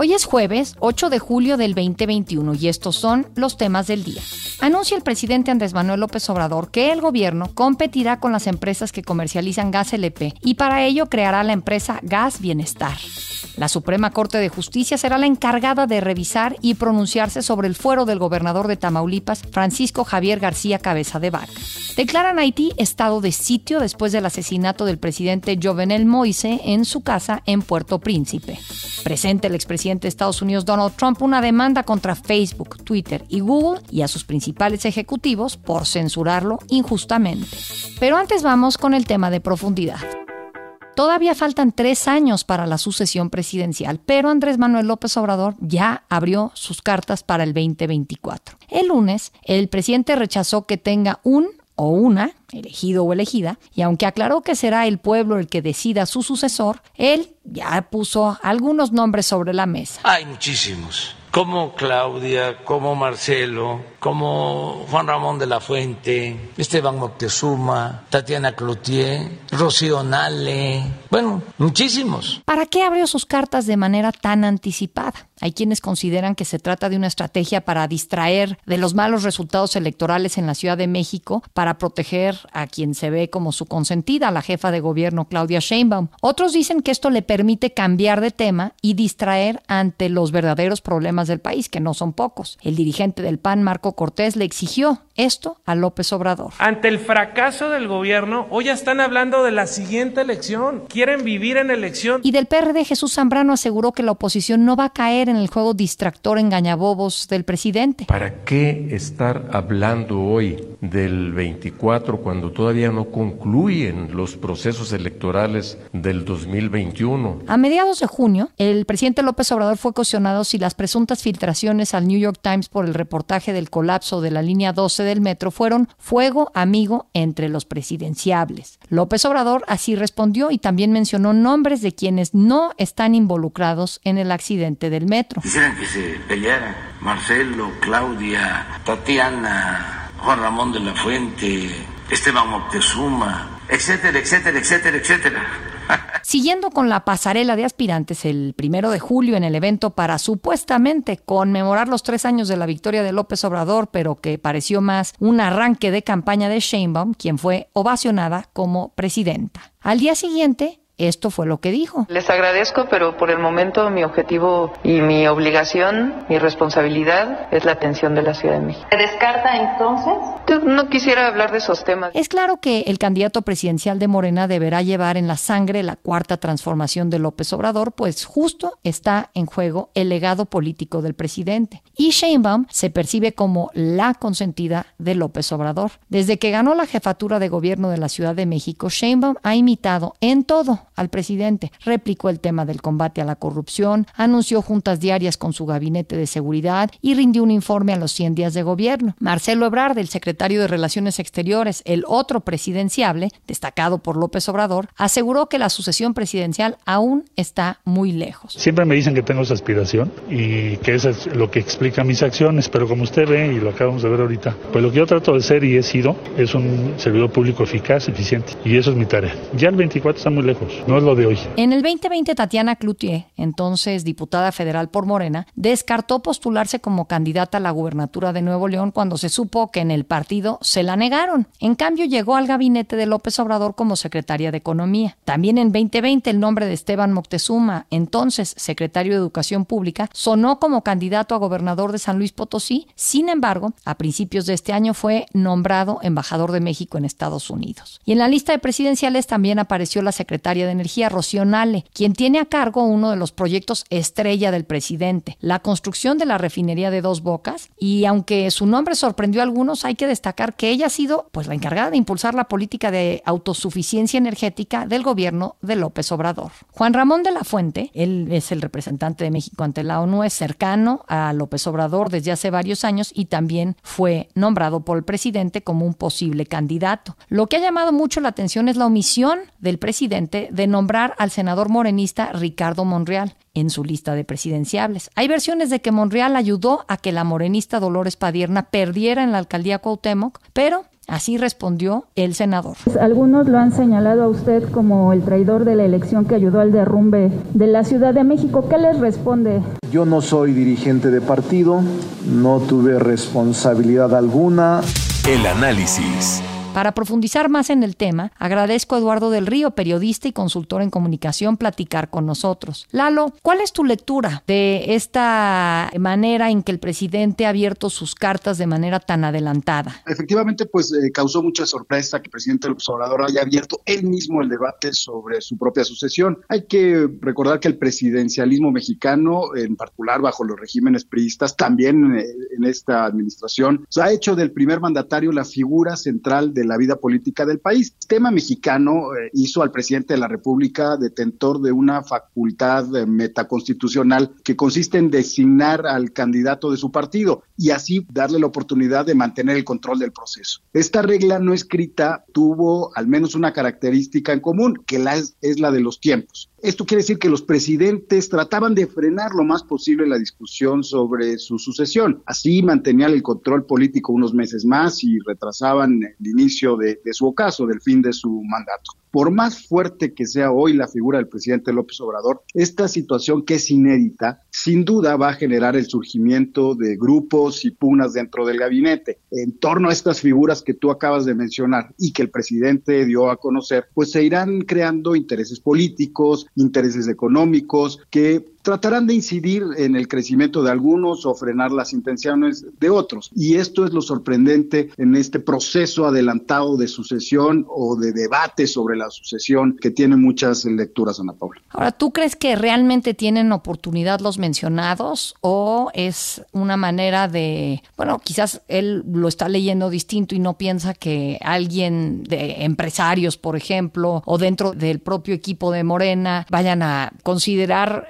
Hoy es jueves 8 de julio del 2021 y estos son los temas del día. Anuncia el presidente Andrés Manuel López Obrador que el gobierno competirá con las empresas que comercializan gas LP y para ello creará la empresa Gas Bienestar. La Suprema Corte de Justicia será la encargada de revisar y pronunciarse sobre el fuero del gobernador de Tamaulipas, Francisco Javier García Cabeza de Vaca. Declaran Haití estado de sitio después del asesinato del presidente Jovenel Moise en su casa en Puerto Príncipe. Presente el expresidente de Estados Unidos Donald Trump una demanda contra Facebook, Twitter y Google y a sus principales ejecutivos por censurarlo injustamente. Pero antes vamos con el tema de profundidad. Todavía faltan tres años para la sucesión presidencial, pero Andrés Manuel López Obrador ya abrió sus cartas para el 2024. El lunes, el presidente rechazó que tenga un o una, elegido o elegida, y aunque aclaró que será el pueblo el que decida su sucesor, él ya puso algunos nombres sobre la mesa. Hay muchísimos como Claudia, como Marcelo, como Juan Ramón de la Fuente, Esteban Moctezuma, Tatiana Cloutier, Rocío Nale, bueno, muchísimos. ¿Para qué abrió sus cartas de manera tan anticipada? Hay quienes consideran que se trata de una estrategia para distraer de los malos resultados electorales en la Ciudad de México para proteger a quien se ve como su consentida, la jefa de gobierno Claudia Sheinbaum. Otros dicen que esto le permite cambiar de tema y distraer ante los verdaderos problemas del país, que no son pocos. El dirigente del PAN, Marco Cortés, le exigió esto a López Obrador. Ante el fracaso del gobierno, hoy ya están hablando de la siguiente elección. Quieren vivir en elección. Y del PRD, Jesús Zambrano aseguró que la oposición no va a caer en el juego distractor engañabobos del presidente. ¿Para qué estar hablando hoy del 24 cuando todavía no concluyen los procesos electorales del 2021? A mediados de junio, el presidente López Obrador fue cuestionado si las presuntas filtraciones al New York Times por el reportaje del colapso de la línea 12 del metro fueron fuego amigo entre los presidenciables. López Obrador así respondió y también mencionó nombres de quienes no están involucrados en el accidente del metro. Quisieran que se pelearan Marcelo, Claudia, Tatiana, Juan Ramón de la Fuente, Esteban Moctezuma, etcétera, etcétera, etcétera, etcétera. Siguiendo con la pasarela de aspirantes, el primero de julio en el evento para supuestamente conmemorar los tres años de la victoria de López Obrador, pero que pareció más un arranque de campaña de Sheinbaum, quien fue ovacionada como presidenta. Al día siguiente, esto fue lo que dijo. Les agradezco, pero por el momento mi objetivo y mi obligación, mi responsabilidad es la atención de la Ciudad de México. ¿Se descarta entonces? No quisiera hablar de esos temas. Es claro que el candidato presidencial de Morena deberá llevar en la sangre la cuarta transformación de López Obrador, pues justo está en juego el legado político del presidente. Y Sheinbaum se percibe como la consentida de López Obrador. Desde que ganó la jefatura de gobierno de la Ciudad de México, Sheinbaum ha imitado en todo al presidente. Replicó el tema del combate a la corrupción, anunció juntas diarias con su gabinete de seguridad y rindió un informe a los 100 días de gobierno. Marcelo Ebrard, el secretario de Relaciones Exteriores, el otro presidenciable, destacado por López Obrador, aseguró que la sucesión presidencial aún está muy lejos. Siempre me dicen que tengo esa aspiración y que eso es lo que explica mis acciones, pero como usted ve y lo acabamos de ver ahorita, pues lo que yo trato de ser y he sido es un servidor público eficaz, eficiente y eso es mi tarea. Ya el 24 está muy lejos no es lo de hoy. En el 2020, Tatiana Cloutier, entonces diputada federal por Morena, descartó postularse como candidata a la gubernatura de Nuevo León cuando se supo que en el partido se la negaron. En cambio, llegó al gabinete de López Obrador como secretaria de Economía. También en 2020, el nombre de Esteban Moctezuma, entonces secretario de Educación Pública, sonó como candidato a gobernador de San Luis Potosí. Sin embargo, a principios de este año fue nombrado embajador de México en Estados Unidos. Y en la lista de presidenciales también apareció la secretaria de Energía, Rocío quien tiene a cargo uno de los proyectos estrella del presidente, la construcción de la refinería de Dos Bocas, y aunque su nombre sorprendió a algunos, hay que destacar que ella ha sido pues la encargada de impulsar la política de autosuficiencia energética del gobierno de López Obrador. Juan Ramón de la Fuente, él es el representante de México ante la ONU, es cercano a López Obrador desde hace varios años y también fue nombrado por el presidente como un posible candidato. Lo que ha llamado mucho la atención es la omisión del presidente de nombrar al senador morenista Ricardo Monreal en su lista de presidenciables. Hay versiones de que Monreal ayudó a que la morenista Dolores Padierna perdiera en la alcaldía Cuauhtémoc, pero Así respondió el senador. Algunos lo han señalado a usted como el traidor de la elección que ayudó al derrumbe de la Ciudad de México. ¿Qué les responde? Yo no soy dirigente de partido, no tuve responsabilidad alguna. El análisis. Para profundizar más en el tema, agradezco a Eduardo del Río, periodista y consultor en comunicación, platicar con nosotros. Lalo, ¿cuál es tu lectura de esta manera en que el presidente ha abierto sus cartas de manera tan adelantada? Efectivamente, pues eh, causó mucha sorpresa que el presidente López haya abierto él mismo el debate sobre su propia sucesión. Hay que recordar que el presidencialismo mexicano, en particular bajo los regímenes priistas, también eh, en esta administración, ha hecho del primer mandatario la figura central de la vida política del país. El tema mexicano eh, hizo al presidente de la República detentor de una facultad eh, metaconstitucional que consiste en designar al candidato de su partido y así darle la oportunidad de mantener el control del proceso. Esta regla no escrita tuvo al menos una característica en común, que la es la de los tiempos. Esto quiere decir que los presidentes trataban de frenar lo más posible la discusión sobre su sucesión. Así mantenían el control político unos meses más y retrasaban el inicio de, de su ocaso, del fin de su mandato por más fuerte que sea hoy la figura del presidente López Obrador, esta situación que es inédita, sin duda va a generar el surgimiento de grupos y pugnas dentro del gabinete. En torno a estas figuras que tú acabas de mencionar y que el presidente dio a conocer, pues se irán creando intereses políticos, intereses económicos que tratarán de incidir en el crecimiento de algunos o frenar las intenciones de otros. Y esto es lo sorprendente en este proceso adelantado de sucesión o de debate sobre la sucesión que tiene muchas lecturas, Ana Paula. Ahora, ¿tú crees que realmente tienen oportunidad los mencionados o es una manera de, bueno, quizás él lo está leyendo distinto y no piensa que alguien de empresarios, por ejemplo, o dentro del propio equipo de Morena vayan a considerar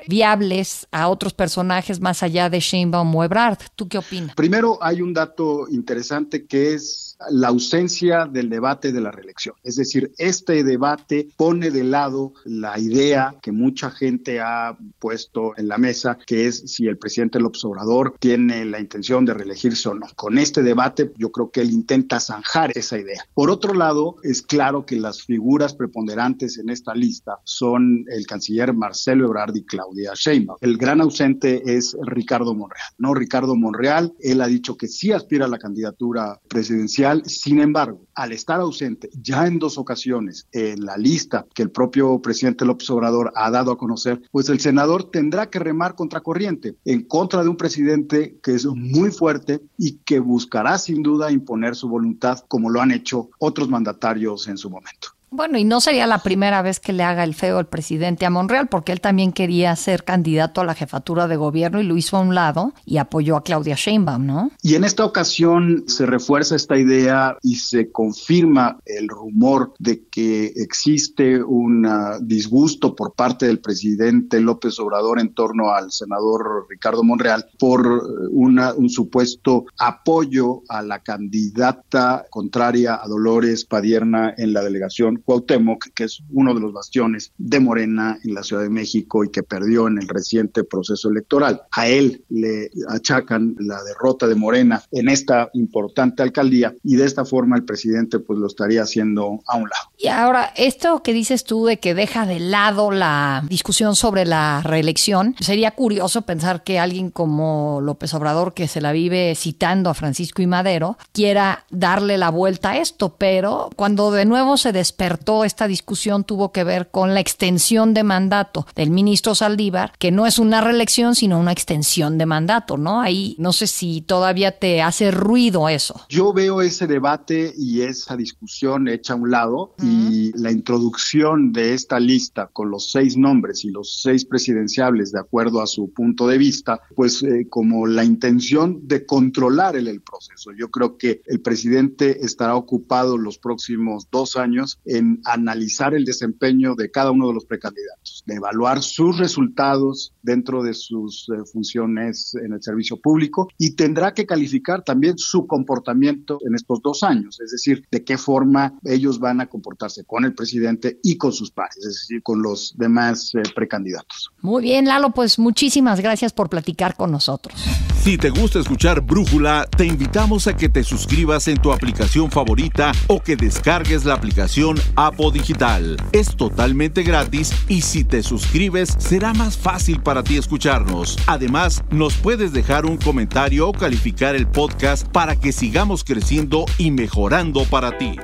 a otros personajes más allá de Sheinbaum o Ebrard? ¿Tú qué opinas? Primero, hay un dato interesante que es la ausencia del debate de la reelección. Es decir, este debate pone de lado la idea que mucha gente ha puesto en la mesa, que es si el presidente López Obrador tiene la intención de reelegirse o no. Con este debate yo creo que él intenta zanjar esa idea. Por otro lado, es claro que las figuras preponderantes en esta lista son el canciller Marcelo Ebrard y Claudia Sheinbaum. El gran ausente es Ricardo Monreal. No, Ricardo Monreal, él ha dicho que sí aspira a la candidatura presidencial sin embargo, al estar ausente ya en dos ocasiones en la lista que el propio presidente López Obrador ha dado a conocer, pues el senador tendrá que remar contracorriente en contra de un presidente que es muy fuerte y que buscará sin duda imponer su voluntad como lo han hecho otros mandatarios en su momento. Bueno, y no sería la primera vez que le haga el feo el presidente a Monreal, porque él también quería ser candidato a la jefatura de gobierno y lo hizo a un lado y apoyó a Claudia Sheinbaum, ¿no? Y en esta ocasión se refuerza esta idea y se confirma el rumor de que existe un ah, disgusto por parte del presidente López Obrador en torno al senador Ricardo Monreal por eh, una, un supuesto apoyo a la candidata contraria a Dolores Padierna en la delegación Cuauhtémoc, que es uno de los bastiones de Morena en la Ciudad de México y que perdió en el reciente proceso electoral. A él le achacan la derrota de Morena en esta importante alcaldía y de esta forma el presidente pues lo estaría haciendo a un lado. Y ahora, esto que dices tú de que deja de lado la discusión sobre la reelección, sería curioso pensar que alguien como López Obrador, que se la vive citando a Francisco y Madero, quiera darle la vuelta a esto, pero cuando de nuevo se despertó esta discusión tuvo que ver con la extensión de mandato del ministro Saldívar, que no es una reelección, sino una extensión de mandato, ¿no? Ahí no sé si todavía te hace ruido eso. Yo veo ese debate y esa discusión hecha a un lado y la introducción de esta lista con los seis nombres y los seis presidenciables de acuerdo a su punto de vista, pues eh, como la intención de controlar el, el proceso. Yo creo que el presidente estará ocupado los próximos dos años en analizar el desempeño de cada uno de los precandidatos, de evaluar sus resultados dentro de sus eh, funciones en el servicio público y tendrá que calificar también su comportamiento en estos dos años, es decir, de qué forma ellos van a comportarse con el presidente y con sus pares, es decir, con los demás eh, precandidatos. Muy bien, Lalo, pues muchísimas gracias por platicar con nosotros. Si te gusta escuchar Brújula, te invitamos a que te suscribas en tu aplicación favorita o que descargues la aplicación Apo Digital. Es totalmente gratis y si te suscribes será más fácil para ti escucharnos. Además, nos puedes dejar un comentario o calificar el podcast para que sigamos creciendo y mejorando para ti.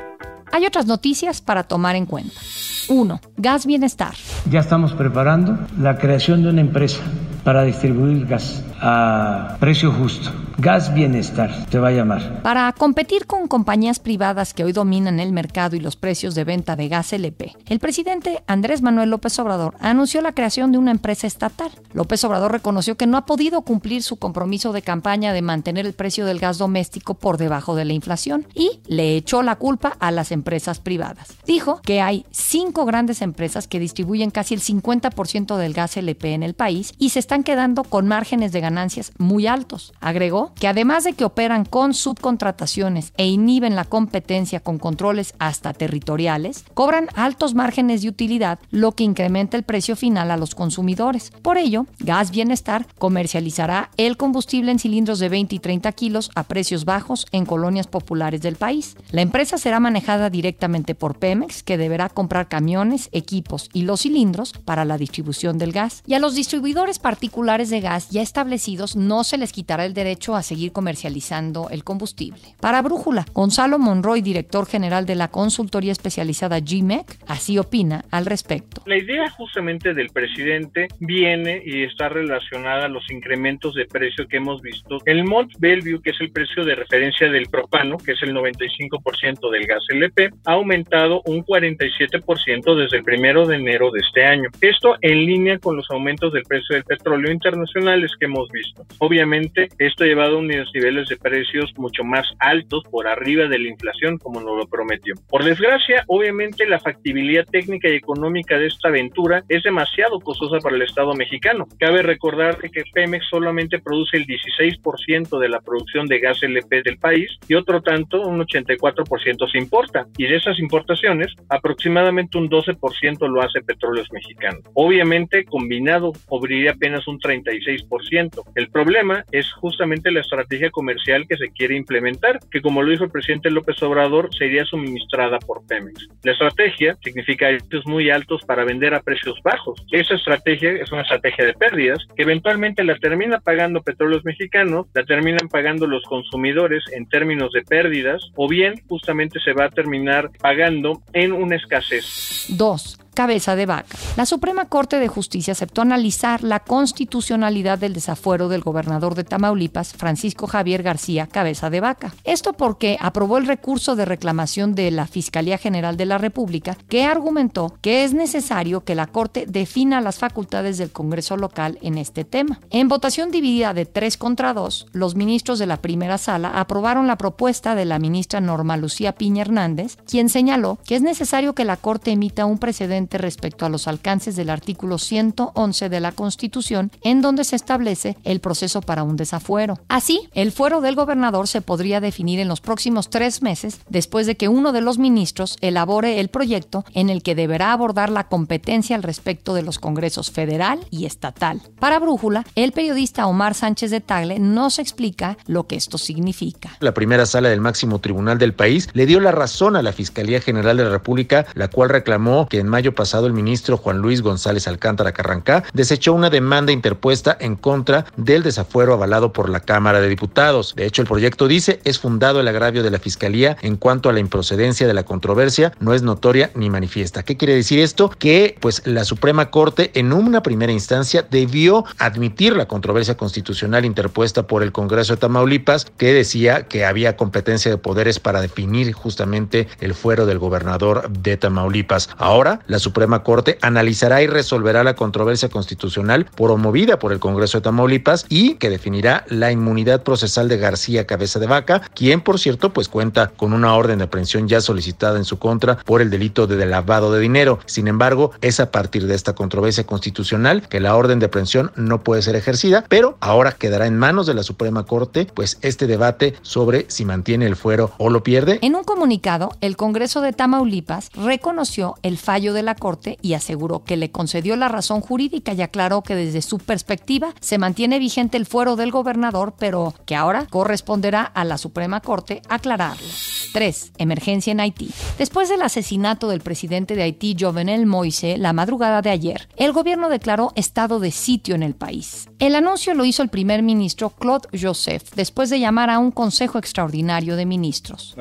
Hay otras noticias para tomar en cuenta. 1. Gas Bienestar. Ya estamos preparando la creación de una empresa para distribuir gas a precio justo. Gas Bienestar te va a llamar. Para competir con compañías privadas que hoy dominan el mercado y los precios de venta de gas LP, el presidente Andrés Manuel López Obrador anunció la creación de una empresa estatal. López Obrador reconoció que no ha podido cumplir su compromiso de campaña de mantener el precio del gas doméstico por debajo de la inflación y le echó la culpa a las empresas privadas. Dijo que hay cinco grandes empresas que distribuyen casi el 50% del gas LP en el país y se están quedando con márgenes de ganancias muy altos. Agregó que además de que operan con subcontrataciones e inhiben la competencia con controles hasta territoriales, cobran altos márgenes de utilidad, lo que incrementa el precio final a los consumidores. Por ello, Gas Bienestar comercializará el combustible en cilindros de 20 y 30 kilos a precios bajos en colonias populares del país. La empresa será manejada directamente por Pemex, que deberá comprar camiones, equipos y los cilindros para la distribución del gas. Y a los distribuidores particulares de gas ya establecidos no se les quitará el derecho a seguir comercializando el combustible. Para Brújula, Gonzalo Monroy, director general de la consultoría especializada GMEC, así opina al respecto. La idea justamente del presidente viene y está relacionada a los incrementos de precio que hemos visto. El Mont Bellevue, que es el precio de referencia del propano, que es el 95% del gas LP, ha aumentado un 47% desde el primero de enero de este año. Esto en línea con los aumentos del precio del petróleo internacionales que hemos visto. Obviamente, esto ha llevado a unos niveles de precios mucho más altos por arriba de la inflación, como nos lo prometió. Por desgracia, obviamente, la factibilidad técnica y económica de esta aventura es demasiado costosa para el Estado mexicano. Cabe recordar que Pemex solamente produce el 16% de la producción de gas LP del país y otro tanto, un 84% se importa. Y de esas importaciones, aproximadamente un 12% lo hace Petróleos Mexicanos. Obviamente, combinado, cubriría apenas un 36%. El problema es justamente la estrategia comercial que se quiere implementar, que como lo dijo el presidente López Obrador, sería suministrada por Pemex. La estrategia significa precios muy altos para vender a precios bajos. Esa estrategia es una estrategia de pérdidas que eventualmente la termina pagando petróleos mexicanos, la terminan pagando los consumidores en términos de pérdidas, o bien justamente se va a terminar pagando en una escasez. 2 cabeza de vaca. La Suprema Corte de Justicia aceptó analizar la constitucionalidad del desafuero del gobernador de Tamaulipas, Francisco Javier García Cabeza de Vaca. Esto porque aprobó el recurso de reclamación de la Fiscalía General de la República, que argumentó que es necesario que la Corte defina las facultades del Congreso local en este tema. En votación dividida de 3 contra 2, los ministros de la primera sala aprobaron la propuesta de la ministra Norma Lucía Piña Hernández, quien señaló que es necesario que la Corte emita un precedente respecto a los alcances del artículo 111 de la Constitución, en donde se establece el proceso para un desafuero. Así, el fuero del gobernador se podría definir en los próximos tres meses después de que uno de los ministros elabore el proyecto en el que deberá abordar la competencia al respecto de los congresos federal y estatal. Para Brújula, el periodista Omar Sánchez de Tagle nos explica lo que esto significa. La primera sala del máximo tribunal del país le dio la razón a la Fiscalía General de la República, la cual reclamó que en mayo pasado el ministro Juan Luis González Alcántara Carrancá desechó una demanda interpuesta en contra del desafuero avalado por la Cámara de Diputados. De hecho, el proyecto dice es fundado el agravio de la Fiscalía en cuanto a la improcedencia de la controversia, no es notoria ni manifiesta. ¿Qué quiere decir esto? Que pues la Suprema Corte en una primera instancia debió admitir la controversia constitucional interpuesta por el Congreso de Tamaulipas que decía que había competencia de poderes para definir justamente el fuero del gobernador de Tamaulipas. Ahora, la Suprema Corte analizará y resolverá la controversia constitucional promovida por el Congreso de Tamaulipas y que definirá la inmunidad procesal de García Cabeza de Vaca, quien por cierto pues cuenta con una orden de aprehensión ya solicitada en su contra por el delito de lavado de dinero. Sin embargo, es a partir de esta controversia constitucional que la orden de aprehensión no puede ser ejercida, pero ahora quedará en manos de la Suprema Corte pues este debate sobre si mantiene el fuero o lo pierde. En un comunicado, el Congreso de Tamaulipas reconoció el fallo de la Corte y aseguró que le concedió la razón jurídica y aclaró que desde su perspectiva se mantiene vigente el fuero del gobernador, pero que ahora corresponderá a la Suprema Corte aclararlo. 3. Emergencia en Haití. Después del asesinato del presidente de Haití, Jovenel Moise, la madrugada de ayer, el gobierno declaró estado de sitio en el país. El anuncio lo hizo el primer ministro Claude Joseph después de llamar a un consejo extraordinario de ministros.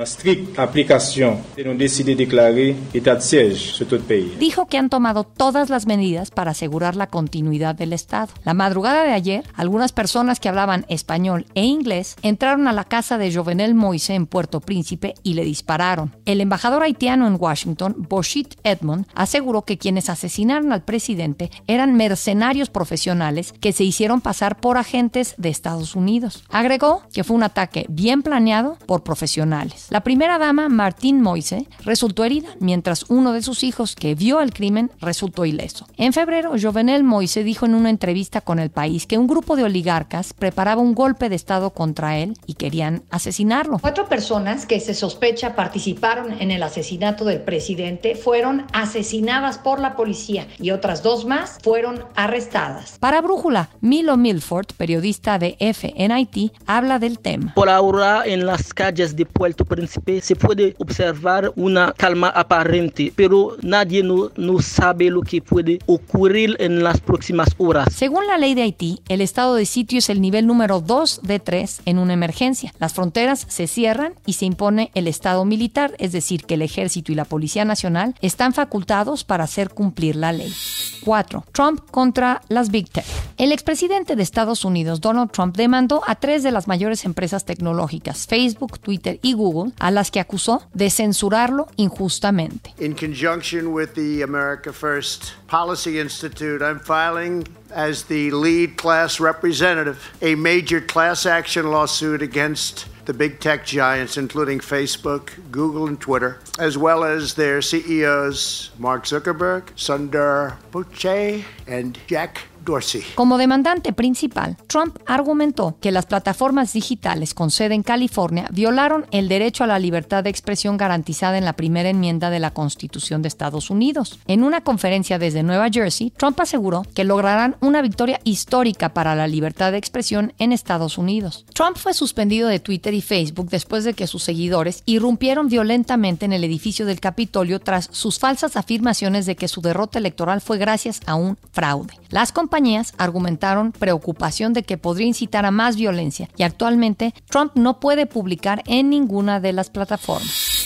Dijo que han tomado todas las medidas para asegurar la continuidad del Estado. La madrugada de ayer, algunas personas que hablaban español e inglés entraron a la casa de Jovenel Moise en Puerto Príncipe y le dispararon. El embajador haitiano en Washington, Boshit Edmond, aseguró que quienes asesinaron al presidente eran mercenarios profesionales que se hicieron pasar por agentes de Estados Unidos. Agregó que fue un ataque bien planeado por profesionales. La primera dama, Martín Moise, resultó herida, mientras uno de sus hijos que vio el crimen resultó ileso. En febrero, Jovenel Moise dijo en una entrevista con El País que un grupo de oligarcas preparaba un golpe de Estado contra él y querían asesinarlo. Cuatro personas que se sospecha participaron en el asesinato del presidente fueron asesinadas por la policía y otras dos más fueron arrestadas. Para Brújula, Milo Milford, periodista de F en Haití, habla del tema. Por ahora, en las calles de Puerto Príncipe se puede observar una calma aparente, pero nadie no, sabe lo que puede ocurrir en las próximas horas. Según la ley de Haití, el estado de sitio es el nivel número 2 de 3 en una emergencia. Las fronteras se cierran y se impone el estado militar, es decir, que el ejército y la Policía Nacional están facultados para hacer cumplir la ley. 4. Trump contra las Big Tech. El expresidente de Estados Unidos, Donald Trump, demandó a tres de las mayores empresas tecnológicas, Facebook, Twitter y Google, a las que acusó de censurarlo injustamente. In conjunction with the America First Policy Institute, I'm filing as the lead class representative a major class action lawsuit against the big tech giants, including Facebook, Google, and Twitter, as well as their CEOs, Mark Zuckerberg, Sundar Pichai, and Jack Dorsey. Como demandante principal, Trump argumentó que las plataformas digitales con sede en California violaron el derecho a la libertad de expresión garantizada en la primera enmienda de la Constitución de Estados Unidos. En una conferencia desde Nueva Jersey, Trump aseguró que lograrán una victoria histórica para la libertad de expresión en Estados Unidos. Trump fue suspendido de Twitter y Facebook después de que sus seguidores irrumpieron violentamente en el edificio del Capitolio tras sus falsas afirmaciones de que su derrota electoral fue gracias a un fraude. Las compañías argumentaron preocupación de que podría incitar a más violencia y actualmente Trump no puede publicar en ninguna de las plataformas.